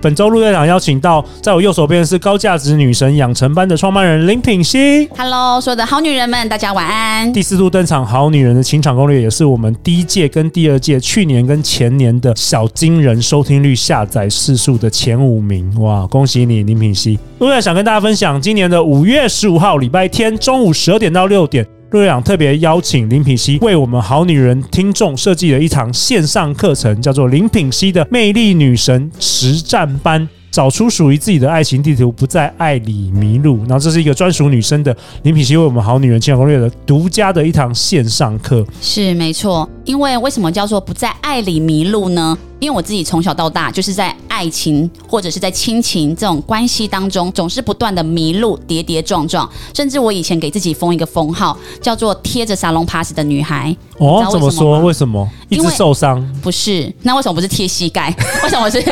本周陆队长邀请到，在我右手边是高价值女神养成班的创办人林品熙。Hello，所有的好女人们，大家晚安。第四度登场，好女人的情场攻略，也是我们第一届跟第二届去年跟前年的小金人收听率下载次数的前五名。哇，恭喜你，林品熙！陆队长想跟大家分享，今年的五月十五号礼拜天中午十二点到六点。陆队长特别邀请林品熙为我们好女人听众设计了一堂线上课程，叫做《林品熙的魅力女神实战班》。找出属于自己的爱情地图，不在爱里迷路。然后这是一个专属女生的林品熙为我们好女人情感攻略的独家的一堂线上课。是没错，因为为什么叫做不在爱里迷路呢？因为我自己从小到大就是在爱情或者是在亲情这种关系当中，总是不断的迷路，跌跌撞撞。甚至我以前给自己封一个封号，叫做贴着沙龙 pass 的女孩。哦，怎么说？为什么？一直受伤？不是，那为什么不是贴膝盖？为什么是？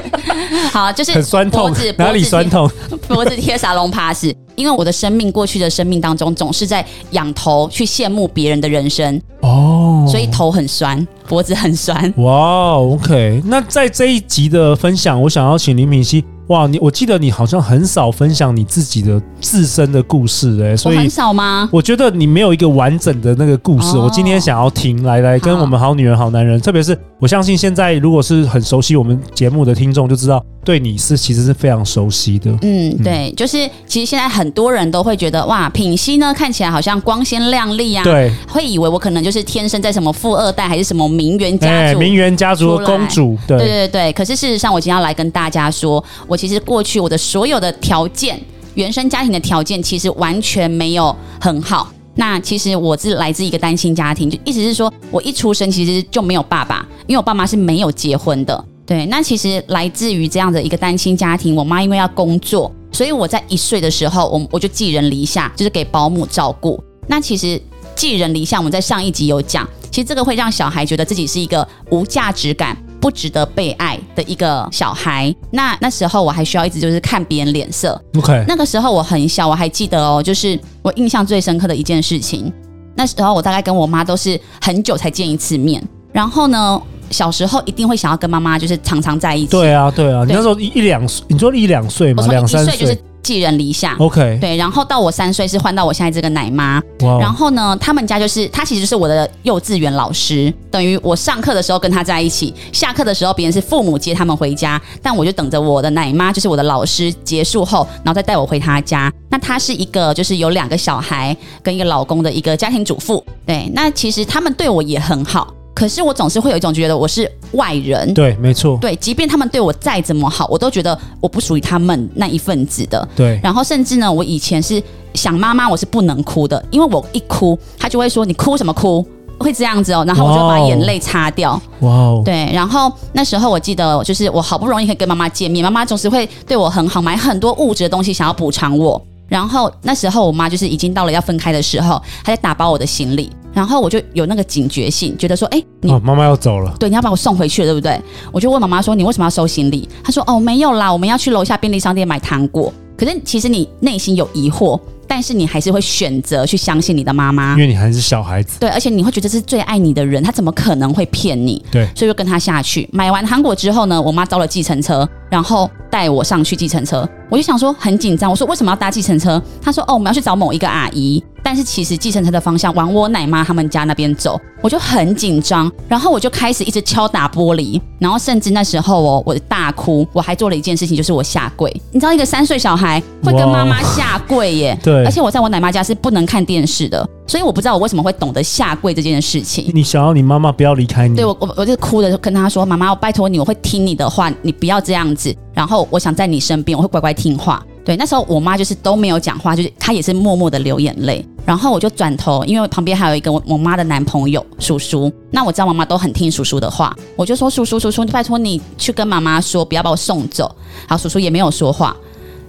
好，就是很酸痛，脖子哪里酸痛？脖子贴沙龙 pass，因为我的生命过去的生命当中，总是在仰头去羡慕别人的人生哦，所以头很酸，脖子很酸。哇，OK，那在这一集的分享，我想要请林品熙。哇，你我记得你好像很少分享你自己的自身的故事哎、欸，所以很少吗？我觉得你没有一个完整的那个故事，哦、我今天想要听，来来跟我们好女人好男人，特别是我相信现在如果是很熟悉我们节目的听众就知道，对你是其实是非常熟悉的。嗯，对，就是其实现在很多人都会觉得哇，品熙呢看起来好像光鲜亮丽啊，对，会以为我可能就是天生在什么富二代还是什么名媛家族，欸、名媛家族的公主，对对对对。可是事实上，我今天要来跟大家说。我其实过去我的所有的条件，原生家庭的条件其实完全没有很好。那其实我是来自一个单亲家庭，就意思是说我一出生其实就没有爸爸，因为我爸妈是没有结婚的。对，那其实来自于这样的一个单亲家庭，我妈因为要工作，所以我在一岁的时候，我我就寄人篱下，就是给保姆照顾。那其实寄人篱下，我们在上一集有讲，其实这个会让小孩觉得自己是一个无价值感。不值得被爱的一个小孩，那那时候我还需要一直就是看别人脸色。OK，那个时候我很小，我还记得哦，就是我印象最深刻的一件事情。那时候我大概跟我妈都是很久才见一次面，然后呢，小时候一定会想要跟妈妈就是常常在一起。对啊，对啊，对，你那时候一一两岁，你说一两岁嘛？两三岁就是。寄人篱下，OK，对，然后到我三岁是换到我现在这个奶妈，Wow. 然后呢，他们家就是他其实就是我的幼稚园老师，等于我上课的时候跟他在一起，下课的时候别人是父母接他们回家，但我就等着我的奶妈，就是我的老师结束后，然后再带我回他家。那她是一个就是有两个小孩跟一个老公的一个家庭主妇，对，那其实他们对我也很好。可是我总是会有一种觉得我是外人，对，没错，对，即便他们对我再怎么好，我都觉得我不属于他们那一份子的，对。然后甚至呢，我以前是想妈妈，我是不能哭的，因为我一哭，他就会说你哭什么哭，会这样子哦，然后我就把眼泪擦掉，哇哦，对。然后那时候我记得，就是我好不容易可以跟妈妈见面，妈妈总是会对我很好，买很多物质的东西想要补偿我。然后那时候我妈就是已经到了要分开的时候，她在打包我的行李。然后我就有那个警觉性，觉得说，哎，你哦，妈妈要走了，对，你要把我送回去了，对不对？我就问妈妈说，你为什么要收行李？她说，哦，没有啦，我们要去楼下便利商店买糖果。可是其实你内心有疑惑，但是你还是会选择去相信你的妈妈，因为你还是小孩子。对，而且你会觉得这是最爱你的人，他怎么可能会骗你？对，所以就跟他下去买完糖果之后呢，我妈招了计程车，然后带我上去计程车。我就想说很紧张，我说为什么要搭计程车？她说，哦，我们要去找某一个阿姨。但是其实计程车的方向往我奶妈他们家那边走，我就很紧张，然后我就开始一直敲打玻璃，然后甚至那时候哦，我大哭，我还做了一件事情，就是我下跪。你知道一个三岁小孩会跟妈妈下跪耶？对，而且我在我奶妈家是不能看电视的，所以我不知道我为什么会懂得下跪这件事情。你想要你妈妈不要离开你？对，我我我就哭着跟她说：“妈妈，我拜托你，我会听你的话，你不要这样子。然后我想在你身边，我会乖乖听话。”对，那时候我妈就是都没有讲话，就是她也是默默的流眼泪。然后我就转头，因为旁边还有一个我我妈的男朋友叔叔。那我知道妈妈都很听叔叔的话，我就说叔叔叔叔，拜托你去跟妈妈说，不要把我送走。好，叔叔也没有说话。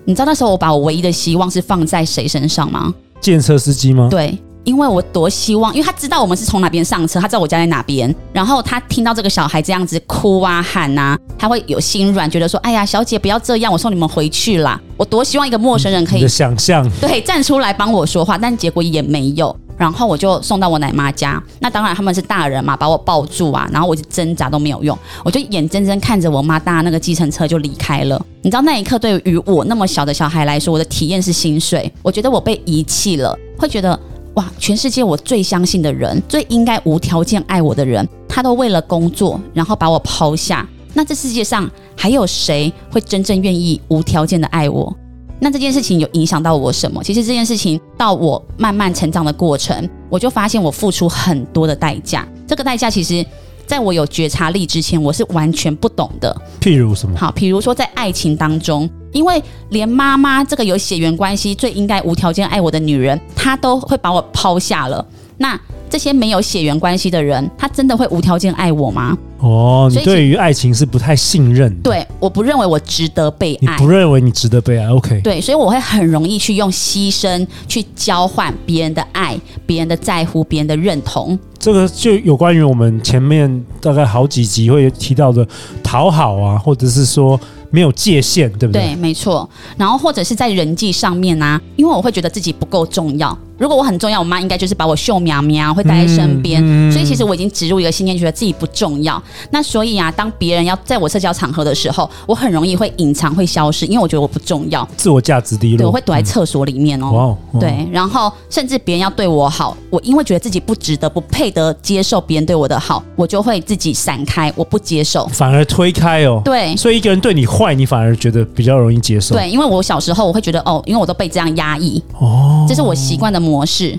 你知道那时候我把我唯一的希望是放在谁身上吗？建车司机吗？对。因为我多希望，因为他知道我们是从哪边上车，他知道我家在哪边，然后他听到这个小孩这样子哭啊喊啊，他会有心软，觉得说：“哎呀，小姐不要这样，我送你们回去啦。”我多希望一个陌生人可以想象，对，站出来帮我说话，但结果也没有。然后我就送到我奶妈家，那当然他们是大人嘛，把我抱住啊，然后我就挣扎都没有用，我就眼睁睁看着我妈搭那个计程车就离开了。你知道那一刻对于我那么小的小孩来说，我的体验是心碎，我觉得我被遗弃了，会觉得。哇！全世界我最相信的人，最应该无条件爱我的人，他都为了工作，然后把我抛下。那这世界上还有谁会真正愿意无条件的爱我？那这件事情有影响到我什么？其实这件事情到我慢慢成长的过程，我就发现我付出很多的代价。这个代价其实。在我有觉察力之前，我是完全不懂的。譬如什么？好，譬如说在爱情当中，因为连妈妈这个有血缘关系、最应该无条件爱我的女人，她都会把我抛下了。那这些没有血缘关系的人，他真的会无条件爱我吗？哦，你对于爱情是不太信任的。对，我不认为我值得被爱。你不认为你值得被爱？OK。对，所以我会很容易去用牺牲去交换别人的爱、别人的在乎、别人的认同。这个就有关于我们前面大概好几集会提到的讨好啊，或者是说没有界限，对不对？对，没错。然后或者是在人际上面啊，因为我会觉得自己不够重要。如果我很重要，我妈应该就是把我秀苗苗，会带在身边。嗯嗯、所以其实我已经植入一个信念，觉得自己不重要。那所以啊，当别人要在我社交场合的时候，我很容易会隐藏、会消失，因为我觉得我不重要，自我价值低落。对，我会躲在厕所里面哦。哇、哦！哇对，然后甚至别人要对我好，我因为觉得自己不值得、不配得接受别人对我的好，我就会自己闪开，我不接受，反而推开哦。对，所以一个人对你坏，你反而觉得比较容易接受。对，因为我小时候我会觉得哦，因为我都被这样压抑哦，这是我习惯的模式。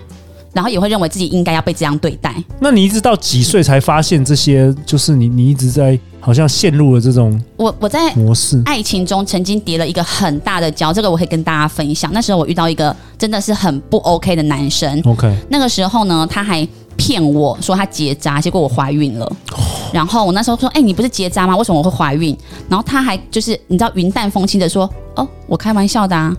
然后也会认为自己应该要被这样对待。那你一直到几岁才发现这些？就是你，你一直在好像陷入了这种我我在模式爱情中曾经叠了一个很大的跤，这个我可以跟大家分享。那时候我遇到一个真的是很不 OK 的男生。OK，那个时候呢，他还骗我说他结扎，结果我怀孕了。然后我那时候说：“哎，你不是结扎吗？为什么我会怀孕？”然后他还就是你知道云淡风轻的说：“哦，我开玩笑的啊。”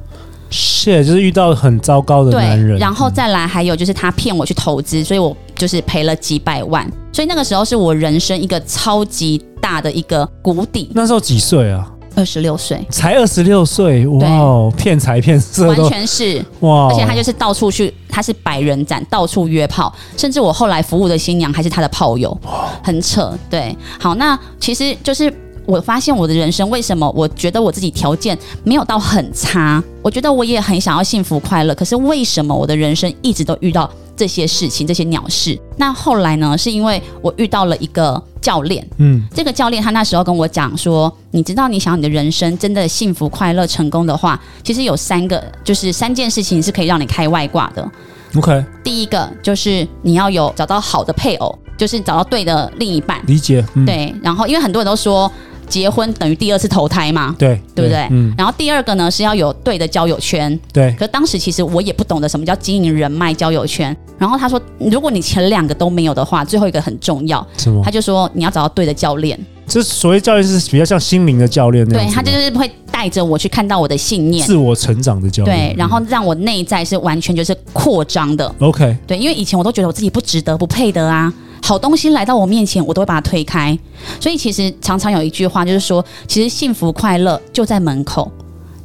是，就是遇到很糟糕的男人，然后再来还有就是他骗我去投资，所以我就是赔了几百万，所以那个时候是我人生一个超级大的一个谷底。那时候几岁啊？二十六岁，才二十六岁，哇，骗财骗色，完全是哇！而且他就是到处去，他是百人斩，到处约炮，甚至我后来服务的新娘还是他的炮友，很扯。对，好，那其实就是。我发现我的人生为什么？我觉得我自己条件没有到很差，我觉得我也很想要幸福快乐。可是为什么我的人生一直都遇到这些事情、这些鸟事？那后来呢？是因为我遇到了一个教练，嗯，这个教练他那时候跟我讲说，你知道，你想要你的人生真的幸福快乐成功的话，其实有三个，就是三件事情是可以让你开外挂的。OK，第一个就是你要有找到好的配偶，就是找到对的另一半。理解，嗯、对。然后因为很多人都说。结婚等于第二次投胎嘛？对，对不对？嗯。然后第二个呢，是要有对的交友圈。对。可是当时其实我也不懂得什么叫经营人脉、交友圈。然后他说，如果你前两个都没有的话，最后一个很重要。什么？他就说你要找到对的教练。这所谓教练是比较像心灵的教练那样。对，他就是会带着我去看到我的信念，自我成长的教练。对，然后让我内在是完全就是扩张的。OK。对，因为以前我都觉得我自己不值得、不配得啊。好东西来到我面前，我都会把它推开。所以其实常常有一句话，就是说，其实幸福快乐就在门口，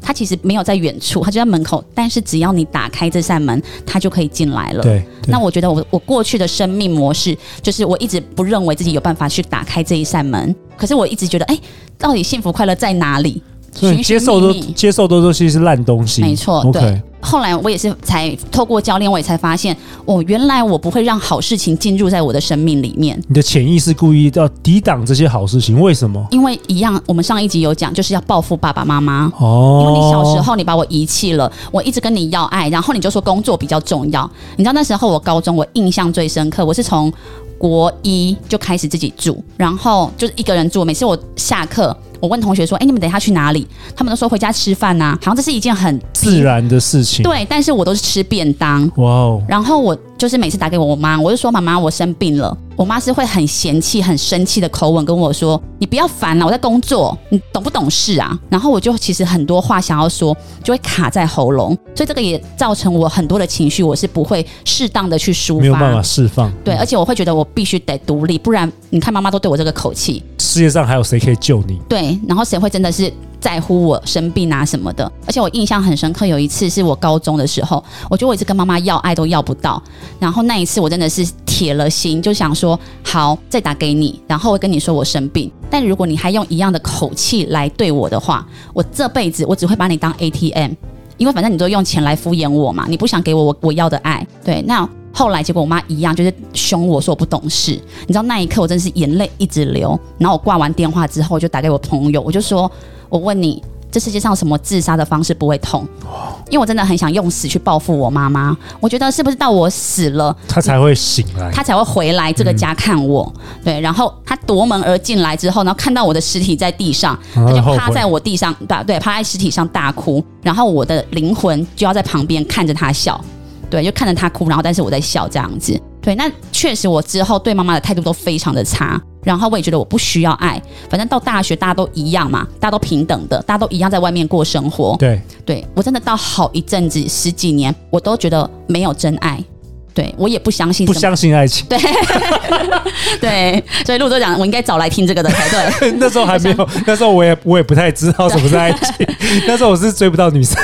它其实没有在远处，它就在门口。但是只要你打开这扇门，它就可以进来了。对。那我觉得我我过去的生命模式，就是我一直不认为自己有办法去打开这一扇门。可是我一直觉得，哎，到底幸福快乐在哪里？所以接受都接受都东西是烂东西，没错。对，后来我也是才透过教练，我也才发现，哦，原来我不会让好事情进入在我的生命里面。你的潜意识故意要抵挡这些好事情，为什么？因为一样，我们上一集有讲，就是要报复爸爸妈妈。哦，因为你小时候你把我遗弃了，我一直跟你要爱，然后你就说工作比较重要。你知道那时候我高中，我印象最深刻，我是从国一就开始自己住，然后就是一个人住。每次我下课。我问同学说：“哎，你们等一下去哪里？”他们都说回家吃饭呐，好像这是一件很自然的事情。对，但是我都是吃便当。哇哦！然后我就是每次打给我妈，我就说：“妈妈，我生病了。”我妈是会很嫌弃、很生气的口吻跟我说：“你不要烦了，我在工作，你懂不懂事啊？”然后我就其实很多话想要说，就会卡在喉咙，所以这个也造成我很多的情绪，我是不会适当的去抒发，没有办法释放。对，而且我会觉得我必须得独立，不然你看妈妈都对我这个口气，世界上还有谁可以救你？对，然后谁会真的是在乎我生病啊什么的？而且我印象很深刻，有一次是我高中的时候，我觉得我一直跟妈妈要爱都要不到，然后那一次我真的是铁了心，就想说好。再打给你，然后我跟你说我生病，但如果你还用一样的口气来对我的话，我这辈子我只会把你当 ATM，因为反正你都用钱来敷衍我嘛，你不想给我我我要的爱。对，那后来结果我妈一样就是凶我说我不懂事，你知道那一刻我真的是眼泪一直流，然后我挂完电话之后我就打给我朋友，我就说我问你。这世界上什么自杀的方式不会痛？因为我真的很想用死去报复我妈妈。我觉得是不是到我死了，她才会醒来，她才会回来这个家看我。嗯、对，然后她夺门而进来之后，然后看到我的尸体在地上，她就趴在我地上，对对，趴在尸体上大哭。然后我的灵魂就要在旁边看着她笑，对，就看着她哭，然后但是我在笑这样子。对，那确实我之后对妈妈的态度都非常的差。然后我也觉得我不需要爱，反正到大学大家都一样嘛，大家都平等的，大家都一样在外面过生活。对，对我真的到好一阵子十几年，我都觉得没有真爱。对我也不相信，不相信爱情。对，对，所以陆队长，我应该早来听这个的才对。那时候还没有，那时候我也我也不太知道什么是爱情。那时候我是追不到女生，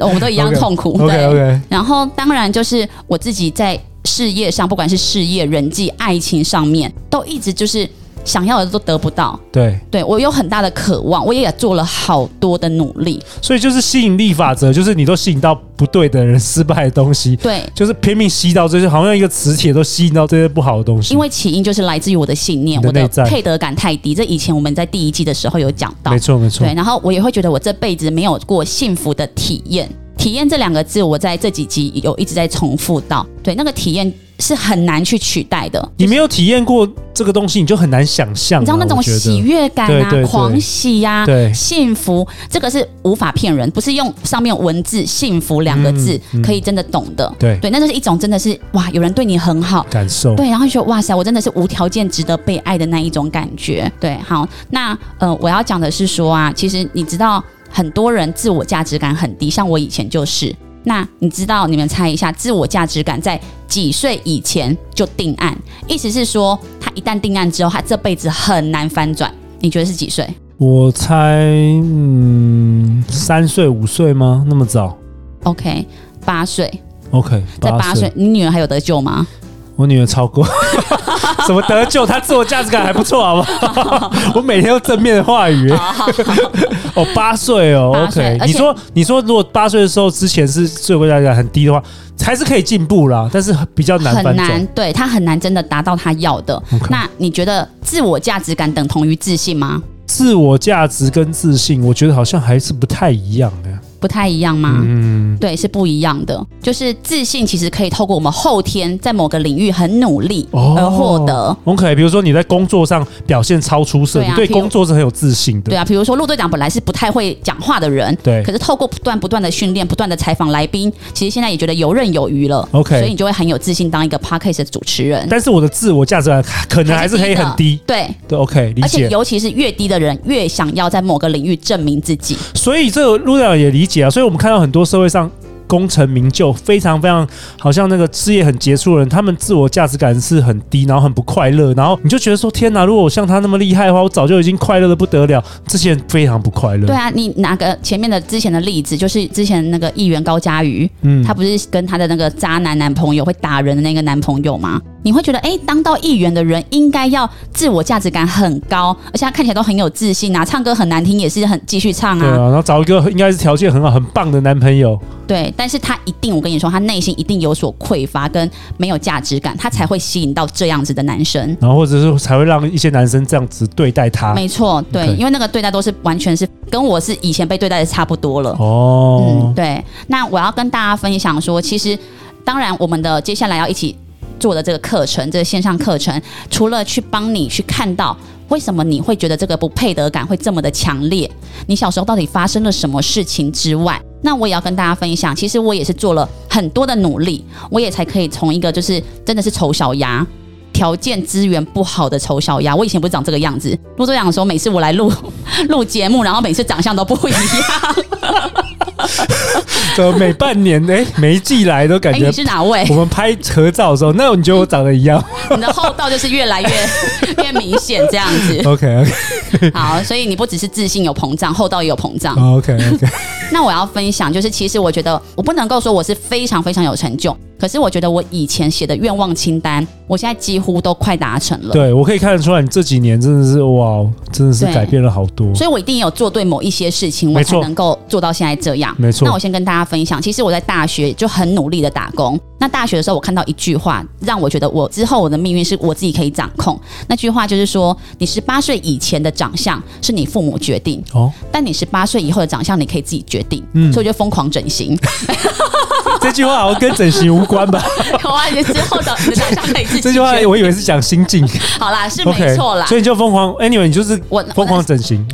我们都一样痛苦。Okay, 对 OK OK。然后当然就是我自己在事业上，不管是事业、人际、爱情上面，都一直就是。想要的都得不到，对，对我有很大的渴望，我也做了好多的努力，所以就是吸引力法则，就是你都吸引到不对的人、失败的东西，对，就是拼命吸到这些，好像一个磁铁都吸引到这些不好的东西。因为起因就是来自于我的信念，的我的配得感太低。这以前我们在第一季的时候有讲到，没错没错。对，然后我也会觉得我这辈子没有过幸福的体验。体验这两个字，我在这几集有一直在重复到，对，那个体验。是很难去取代的。你没有体验过这个东西，你就很难想象。你知道那种喜悦感啊，狂喜呀，对，幸福，这个是无法骗人，不是用上面文字“幸福”两个字可以真的懂的。对对，那就是一种真的是哇，有人对你很好，感受。对，然后就说哇塞，我真的是无条件值得被爱的那一种感觉。对，好，那呃，我要讲的是说啊，其实你知道，很多人自我价值感很低，像我以前就是。那你知道？你们猜一下，自我价值感在几岁以前就定案？意思是说，他一旦定案之后，他这辈子很难翻转。你觉得是几岁？我猜，嗯，三岁、五岁吗？那么早？OK，八岁。OK，在八岁，你女儿还有得救吗？我女儿超过，怎么得救？他自我价值感还不错，好不好？我每天都正面的话语。哦，八岁哦，OK。你说，你说，如果八岁的时候之前是自我价值感很低的话，还是可以进步啦，但是比较难。很难，对，他很难真的达到他要的。那你觉得自我价值感等同于自信吗？自我价值跟自信，我觉得好像还是不太一样的。不太一样吗？嗯，对，是不一样的。就是自信其实可以透过我们后天在某个领域很努力而获得。哦、OK，比如说你在工作上表现超出色，对啊、你对工作是很有自信的。对啊，比如说陆队长本来是不太会讲话的人，对，可是透过不断不断的训练，不断的采访来宾，其实现在也觉得游刃有余了。OK，所以你就会很有自信当一个 Podcast 的主持人。但是我的自我价值感可能还是可以很低。对对，OK，理解。而且尤其是越低的人，越想要在某个领域证明自己。所以这个陆队长也理解啊。所以我们看到很多社会上。功成名就，非常非常好像那个事业很杰出的人，他们自我价值感是很低，然后很不快乐，然后你就觉得说：天哪！如果我像他那么厉害的话，我早就已经快乐的不得了。这些人非常不快乐。对啊，你拿个前面的之前的例子，就是之前那个议员高嘉瑜，嗯，他不是跟他的那个渣男男朋友会打人的那个男朋友吗？你会觉得，哎，当到议员的人应该要自我价值感很高，而且他看起来都很有自信啊，唱歌很难听也是很继续唱啊。对啊，然后找一个应该是条件很好、很棒的男朋友。对，但是他一定，我跟你说，他内心一定有所匮乏跟没有价值感，他才会吸引到这样子的男生，然后或者是才会让一些男生这样子对待他。没错，对.因为那个对待都是完全是跟我是以前被对待的差不多了。哦，嗯，对。那我要跟大家分享说，其实当然我们的接下来要一起做的这个课程，这个线上课程，除了去帮你去看到为什么你会觉得这个不配得感会这么的强烈，你小时候到底发生了什么事情之外，那我也要跟大家分享，其实我也是做了很多的努力，我也才可以从一个就是真的是丑小鸭。条件资源不好的丑小鸭，我以前不是长这个样子。陆队长说，每次我来录 录节目，然后每次长相都不一样。呃，每半年哎、欸，每一季来都感觉、欸、你是哪位？我们拍合照的时候，那你觉得我长得一样？你的厚道就是越来越 越明显，这样子。OK OK。好，所以你不只是自信有膨胀，厚道也有膨胀。OK OK。那我要分享，就是其实我觉得我不能够说我是非常非常有成就。可是我觉得我以前写的愿望清单，我现在几乎都快达成了。对，我可以看得出来，你这几年真的是哇，真的是改变了好多。所以我一定有做对某一些事情，我才能够做到现在这样。没错。那我先跟大家分享，其实我在大学就很努力的打工。那大学的时候，我看到一句话，让我觉得我之后我的命运是我自己可以掌控。那句话就是说，你十八岁以前的长相是你父母决定哦，但你十八岁以后的长相你可以自己决定。嗯，所以我就疯狂整形。这句话好像跟整形无关吧？有啊，你之后的你的长相可以自己。这句话我以为是讲心境。好啦，是没错啦。Okay, 所以你就疯狂，anyway，你就是我疯狂整形。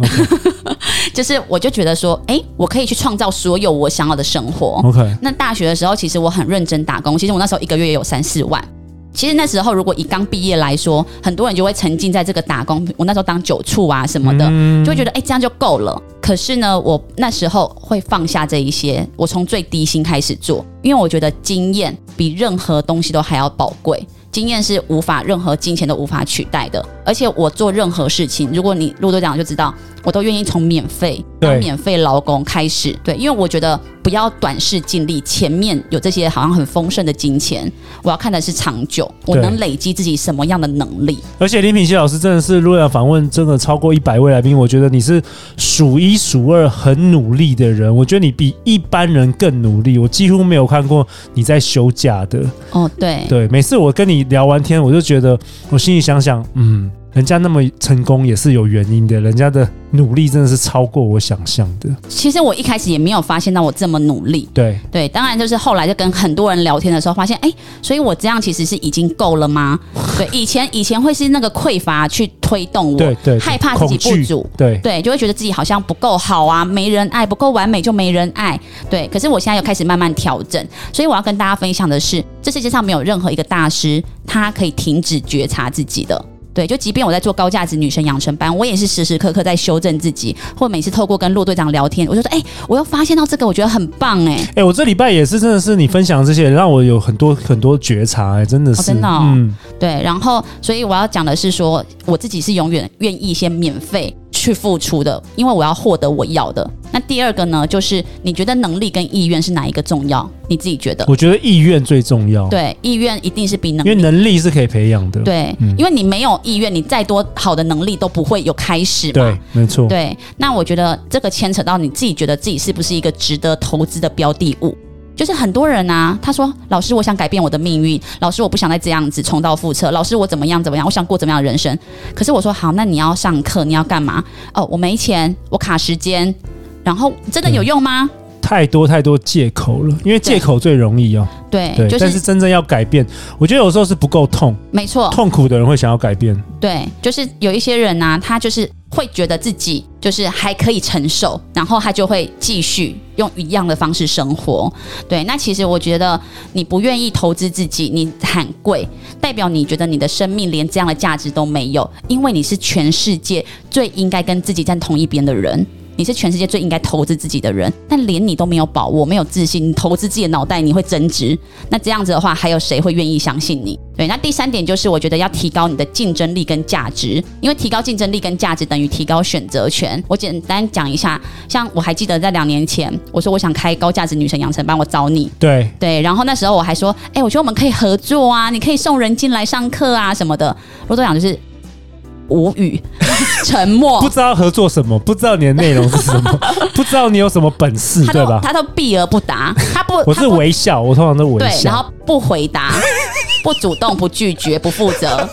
Okay、就是我就觉得说，哎、欸，我可以去创造所有我想要的生活。OK。那大学的时候，其实我很认真打工。其实我那时候一个月也有三四万。其实那时候，如果以刚毕业来说，很多人就会沉浸在这个打工。我那时候当酒醋啊什么的，就会觉得哎、欸，这样就够了。可是呢，我那时候会放下这一些，我从最低薪开始做，因为我觉得经验比任何东西都还要宝贵。经验是无法任何金钱都无法取代的，而且我做任何事情，如果你陆队长就知道，我都愿意从免费当免费劳工开始，对，因为我觉得不要短视尽力，前面有这些好像很丰盛的金钱，我要看的是长久，我能累积自己什么样的能力。而且林品熙老师真的是，如果要访问真的超过一百位来宾，我觉得你是数一数二很努力的人，我觉得你比一般人更努力，我几乎没有看过你在休假的。哦，对对，每次我跟你。聊完天，我就觉得，我心里想想，嗯，人家那么成功也是有原因的，人家的。努力真的是超过我想象的。其实我一开始也没有发现到我这么努力。对对，当然就是后来就跟很多人聊天的时候，发现哎，所以我这样其实是已经够了吗？对，以前以前会是那个匮乏去推动我，对对，害怕自己不足，对对，就会觉得自己好像不够好啊，没人爱，不够完美就没人爱。对，可是我现在又开始慢慢调整，所以我要跟大家分享的是，这世界上没有任何一个大师他可以停止觉察自己的。对，就即便我在做高价值女生养成班，我也是时时刻刻在修正自己，或每次透过跟骆队长聊天，我就说，哎，我又发现到这个，我觉得很棒，哎，哎，我这礼拜也是，真的是你分享这些，让我有很多很多觉察，哎，真的是，哦、真的、哦，嗯，对，然后，所以我要讲的是说，我自己是永远愿意先免费。去付出的，因为我要获得我要的。那第二个呢，就是你觉得能力跟意愿是哪一个重要？你自己觉得？我觉得意愿最重要。对，意愿一定是比能力，因为能力是可以培养的。对，嗯、因为你没有意愿，你再多好的能力都不会有开始嘛。对，没错。对，那我觉得这个牵扯到你自己觉得自己是不是一个值得投资的标的物。就是很多人啊，他说：“老师，我想改变我的命运。老师，我不想再这样子重蹈覆辙。老师，我怎么样怎么样？我想过怎么样的人生。可是我说好，那你要上课，你要干嘛？哦，我没钱，我卡时间。然后真的有用吗？太多太多借口了，因为借口最容易哦。对，对，但是真正要改变，我觉得有时候是不够痛。没错，痛苦的人会想要改变。对，就是有一些人啊，他就是。”会觉得自己就是还可以承受，然后他就会继续用一样的方式生活。对，那其实我觉得你不愿意投资自己，你很贵，代表你觉得你的生命连这样的价值都没有，因为你是全世界最应该跟自己站同一边的人。你是全世界最应该投资自己的人，但连你都没有把握，没有自信，你投资自己的脑袋，你会增值？那这样子的话，还有谁会愿意相信你？对，那第三点就是，我觉得要提高你的竞争力跟价值，因为提高竞争力跟价值等于提高选择权。我简单讲一下，像我还记得在两年前，我说我想开高价值女神养成班，我找你。对对，然后那时候我还说，哎、欸，我觉得我们可以合作啊，你可以送人进来上课啊什么的。我都讲就是。无语，沉默，不知道合作什么，不知道你的内容是什么，不知道你有什么本事，对吧？他都避而不答，他不，我是微笑，我通常都微笑，然后不回答，不主动、不拒绝、不负责，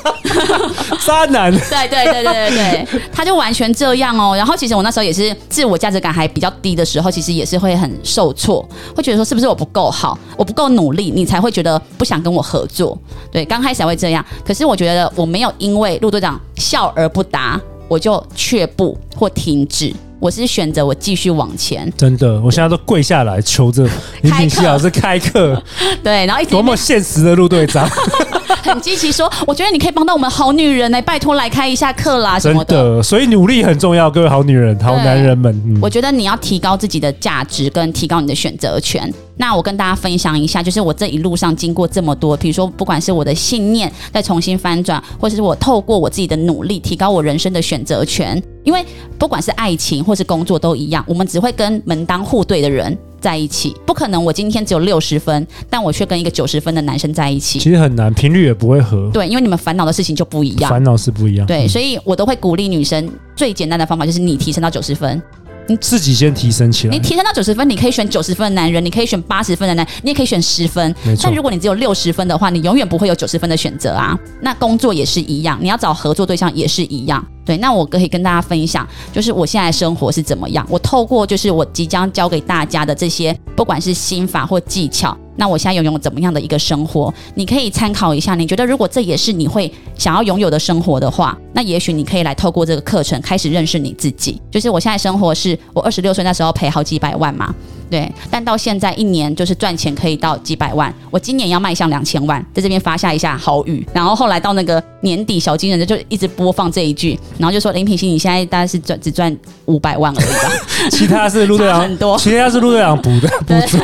渣男。对对对对对对，他就完全这样哦。然后其实我那时候也是自我价值感还比较低的时候，其实也是会很受挫，会觉得说是不是我不够好，我不够努力，你才会觉得不想跟我合作。对，刚开始还会这样，可是我觉得我没有因为陆队长笑而不答，我就却步或停止。我是选择我继续往前，真的，我现在都跪下来求着 林品熙老师开课。对，然后一直多么现实的陆队长，很积极说，我觉得你可以帮到我们好女人呢、欸，拜托来开一下课啦什么的。的，所以努力很重要，各位好女人、好男人们。嗯、我觉得你要提高自己的价值，跟提高你的选择权。那我跟大家分享一下，就是我这一路上经过这么多，比如说不管是我的信念再重新翻转，或者是我透过我自己的努力提高我人生的选择权。因为不管是爱情或是工作都一样，我们只会跟门当户对的人在一起，不可能我今天只有六十分，但我却跟一个九十分的男生在一起。其实很难，频率也不会合。对，因为你们烦恼的事情就不一样，烦恼是不一样。对，所以我都会鼓励女生，最简单的方法就是你提升到九十分。你自己先提升起来。你提升到九十分，你可以选九十分的男人，你可以选八十分的男，你也可以选十分。但如果你只有六十分的话，你永远不会有九十分的选择啊。那工作也是一样，你要找合作对象也是一样。对，那我可以跟大家分享，就是我现在生活是怎么样。我透过就是我即将教给大家的这些，不管是心法或技巧，那我现在拥有怎么样的一个生活，你可以参考一下。你觉得如果这也是你会想要拥有的生活的话，那也许你可以来透过这个课程开始认识你自己。就是我现在生活是我二十六岁那时候赔好几百万嘛。对，但到现在一年就是赚钱可以到几百万，我今年要迈向两千万，在这边发下一下豪语。然后后来到那个年底，小金人就一直播放这一句，然后就说林品熙，你现在大概是赚只赚五百万而已吧？其他是陆队长很多，其他是陆队长补的补助。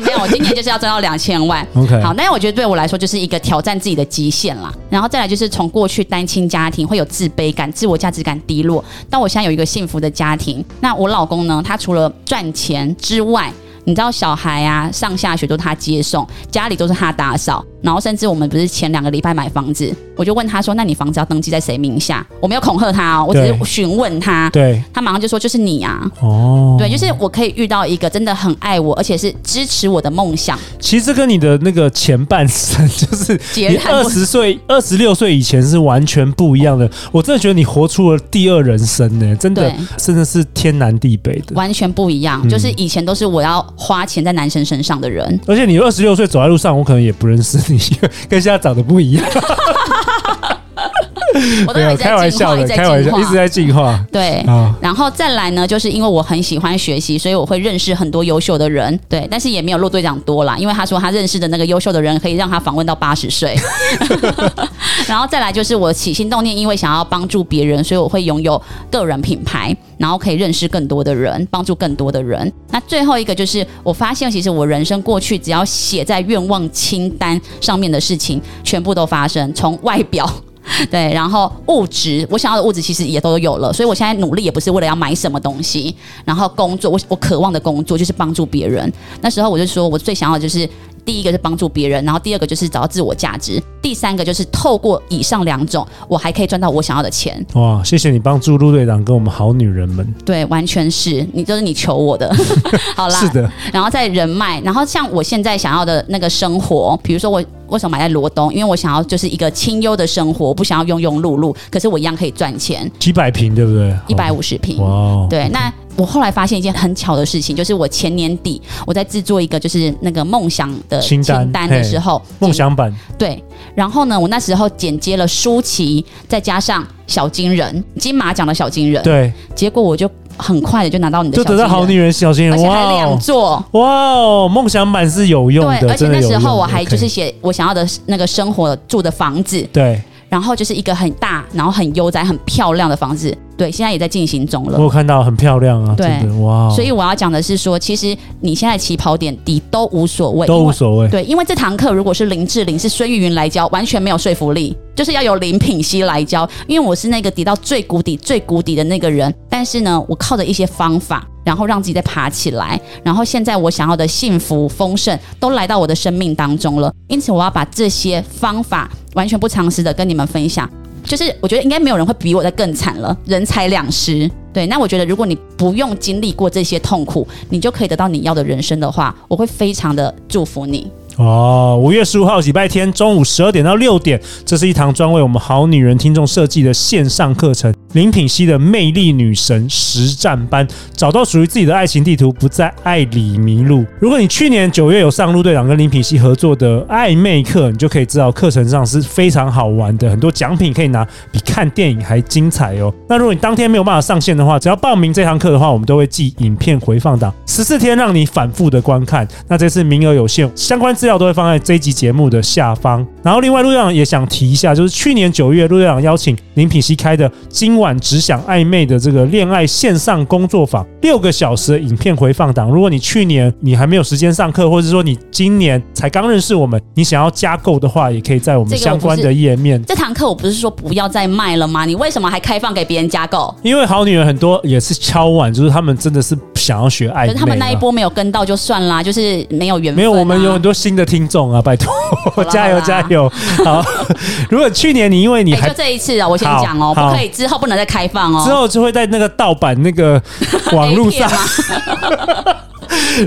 没有，我今年就是要赚到两千万。OK，好，那我觉得对我来说就是一个挑战自己的极限啦。然后再来就是从过去单亲家庭会有自卑感、自我价值感低落，到我现在有一个幸福的家庭。那我老公呢？他除了赚钱之外，你知道小孩啊上下学都他接送，家里都是他打扫。然后甚至我们不是前两个礼拜买房子，我就问他说：“那你房子要登记在谁名下？”我没有恐吓他哦，我只是询问他。对，他马上就说：“就是你啊。”哦，对，就是我可以遇到一个真的很爱我，而且是支持我的梦想。其实跟你的那个前半生，就是你 二十岁、二十六岁以前是完全不一样的。我真的觉得你活出了第二人生呢，真的真的是天南地北的，完全不一样。就是以前都是我要花钱在男生身上的人，而且你二十六岁走在路上，我可能也不认识你。跟现在长得不一样，我都有开玩笑的，开玩笑，一直在进化。对，然后再来呢，就是因为我很喜欢学习，所以我会认识很多优秀的人。对，但是也没有陆队长多啦，因为他说他认识的那个优秀的人可以让他访问到八十岁。然后再来就是我起心动念，因为想要帮助别人，所以我会拥有个人品牌，然后可以认识更多的人，帮助更多的人。那最后一个就是我发现，其实我人生过去只要写在愿望清单上面的事情，全部都发生。从外表，对，然后物质，我想要的物质其实也都有了。所以我现在努力也不是为了要买什么东西，然后工作，我我渴望的工作就是帮助别人。那时候我就说我最想要的就是。第一个是帮助别人，然后第二个就是找到自我价值，第三个就是透过以上两种，我还可以赚到我想要的钱。哇，谢谢你帮助陆队长跟我们好女人们。对，完全是你，就是你求我的。好啦，是的。然后在人脉，然后像我现在想要的那个生活，比如说我为什么买在罗东？因为我想要就是一个清幽的生活，我不想要庸庸碌碌，可是我一样可以赚钱。几百平，对不对？一百五十平。哇，对，那。我后来发现一件很巧的事情，就是我前年底我在制作一个就是那个梦想的清单的时候，梦想版。对，然后呢，我那时候剪接了舒淇，再加上小金人金马奖的小金人，对，结果我就很快的就拿到你的，就得到好女人小金人，而且还两座，哇哦，梦想版是有用的，对，而且那时候我还就是写我想要的那个生活住的房子，对。然后就是一个很大，然后很悠哉、很漂亮的房子。对，现在也在进行中了。我有看到很漂亮啊，对，哇！所以我要讲的是说，其实你现在起跑点低都无所谓，都无所谓。对，因为这堂课如果是林志玲、是孙玉云来教，完全没有说服力。就是要有林品熙来教，因为我是那个跌到最谷底、最谷底的那个人。但是呢，我靠着一些方法，然后让自己再爬起来。然后现在我想要的幸福、丰盛都来到我的生命当中了。因此，我要把这些方法完全不藏私的跟你们分享。就是我觉得应该没有人会比我再更惨了，人财两失。对，那我觉得如果你不用经历过这些痛苦，你就可以得到你要的人生的话，我会非常的祝福你。哦，五月十五号礼拜天中午十二点到六点，这是一堂专为我们好女人听众设计的线上课程——林品熙的魅力女神实战班，找到属于自己的爱情地图，不在爱里迷路。如果你去年九月有上路队长跟林品熙合作的暧昧课，你就可以知道课程上是非常好玩的，很多奖品可以拿，比看电影还精彩哦。那如果你当天没有办法上线的话，只要报名这堂课的话，我们都会寄影片回放档，十四天让你反复的观看。那这次名额有限，相关资料都会放在这一集节目的下方。然后，另外陆队长也想提一下，就是去年九月陆队长邀请林品熙开的“今晚只想暧昧”的这个恋爱线上工作坊，六个小时的影片回放档。如果你去年你还没有时间上课，或者说你今年才刚认识我们，你想要加购的话，也可以在我们相关的页面。这堂课我不是说不要再卖了吗？你为什么还开放给别人加购？因为好女人很多也是敲碗，就是他们真的是想要学暧昧，他们那一波没有跟到就算啦，就是没有缘分、啊。没有，我们有很多新的听众啊，拜托，加油加油！好，如果去年你因为你还、欸、就这一次啊，我先讲哦，不可以之后不能再开放哦，之后就会在那个盗版那个 网络上。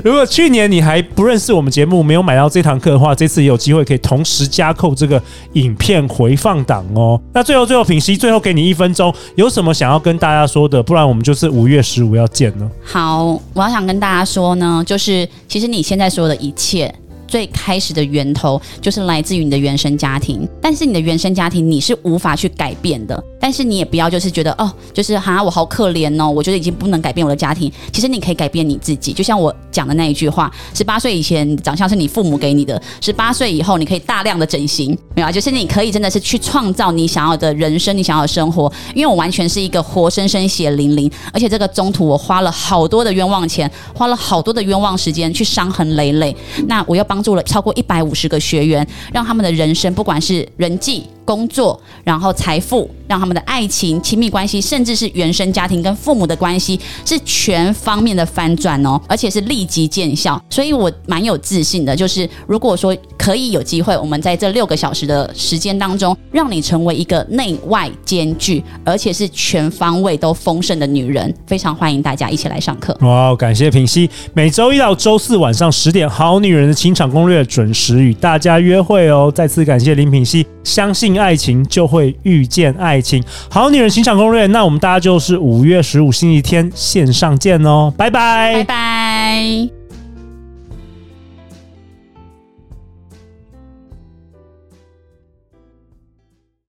如果去年你还不认识我们节目，没有买到这堂课的话，这次也有机会可以同时加扣这个影片回放档哦。那最后最后品析，最后给你一分钟，有什么想要跟大家说的？不然我们就是五月十五要见了。好，我要想跟大家说呢，就是其实你现在所有的一切。最开始的源头就是来自于你的原生家庭，但是你的原生家庭你是无法去改变的。但是你也不要就是觉得哦，就是哈，我好可怜哦，我觉得已经不能改变我的家庭。其实你可以改变你自己，就像我讲的那一句话：十八岁以前长相是你父母给你的，十八岁以后你可以大量的整形，没有啊？就是你可以真的是去创造你想要的人生，你想要的生活。因为我完全是一个活生生血淋淋，而且这个中途我花了好多的冤枉钱，花了好多的冤枉时间去伤痕累累。那我要帮。帮助了超过一百五十个学员，让他们的人生，不管是人际、工作，然后财富，让他们的爱情、亲密关系，甚至是原生家庭跟父母的关系，是全方面的翻转哦，而且是立即见效。所以我蛮有自信的，就是如果说可以有机会，我们在这六个小时的时间当中，让你成为一个内外兼具，而且是全方位都丰盛的女人，非常欢迎大家一起来上课。哇，感谢品西，每周一到周四晚上十点，好女人的情场攻略准时与大家约会哦。再次感谢林品熙，相信爱情就会遇见爱情。好女人情场攻略，那我们大家就是五月十五星期天线上见哦，拜拜，拜拜。